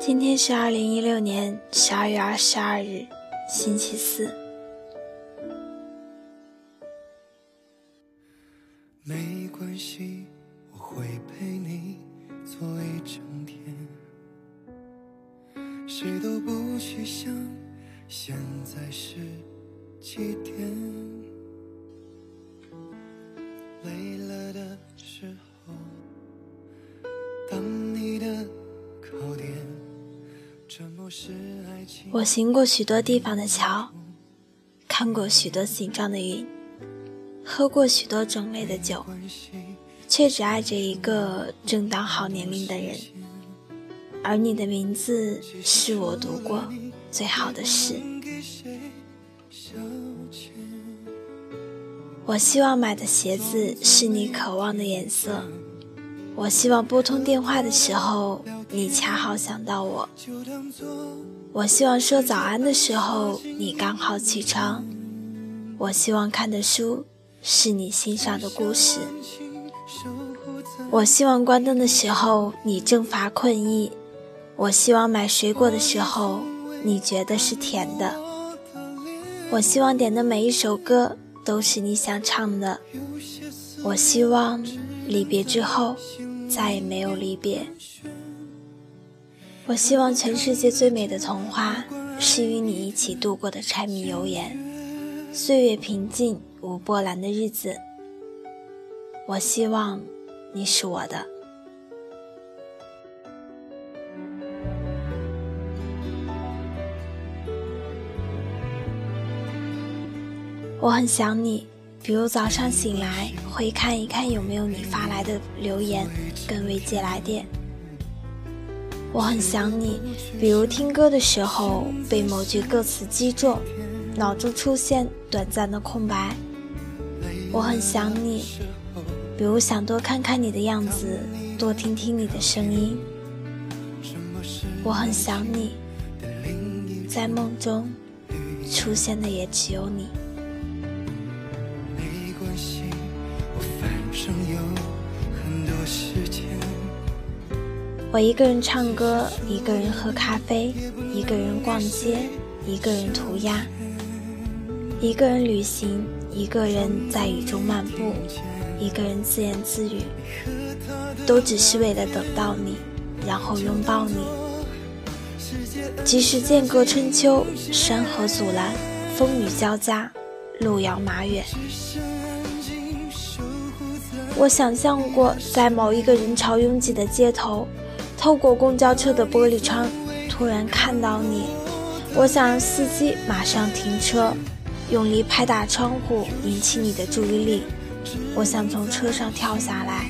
今天是二零一六年十二月二十二日，星期四。没关系，我会陪你坐一整天。谁都不去想现在是几点。我行过许多地方的桥，看过许多形状的云，喝过许多种类的酒，却只爱着一个正当好年龄的人。而你的名字是我读过最好的诗。我希望买的鞋子是你渴望的颜色。我希望拨通电话的时候，你恰好想到我。我希望说早安的时候，你刚好起床。我希望看的书是你欣赏的故事。我希望关灯的时候，你正乏困意。我希望买水果的时候，你觉得是甜的。我希望点的每一首歌都是你想唱的。我希望离别之后。再也没有离别。我希望全世界最美的童话是与你一起度过的柴米油盐，岁月平静无波澜的日子。我希望你是我的。我很想你。比如早上醒来会看一看有没有你发来的留言跟未接来电，我很想你。比如听歌的时候被某句歌词击中，脑中出现短暂的空白，我很想你。比如想多看看你的样子，多听听你的声音，我很想你。在梦中出现的也只有你。我一个人唱歌，一个人喝咖啡，一个人逛街，一个人涂鸦，一个人旅行，一个人在雨中漫步，一个人自言自语，都只是为了等到你，然后拥抱你。即使间隔春秋，山河阻拦，风雨交加，路遥马远。我想象过在某一个人潮拥挤的街头。透过公交车的玻璃窗，突然看到你，我想让司机马上停车，用力拍打窗户，引起你的注意力。我想从车上跳下来，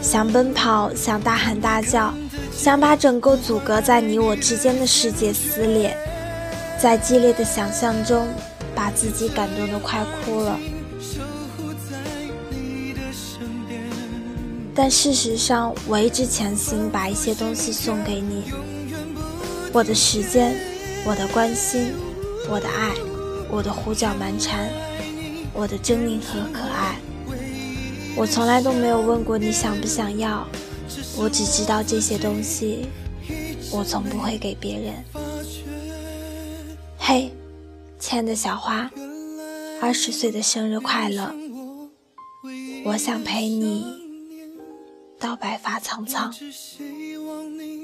想奔跑，想大喊大叫，想把整个阻隔在你我之间的世界撕裂，在激烈的想象中，把自己感动得快哭了。但事实上，我一直强行把一些东西送给你：我的时间，我的关心，我的爱，我的胡搅蛮缠，我的狰狞和可爱。我从来都没有问过你想不想要，我只知道这些东西，我从不会给别人。嘿，亲爱的小花，二十岁的生日快乐！我想陪你。到白发苍苍。只希望你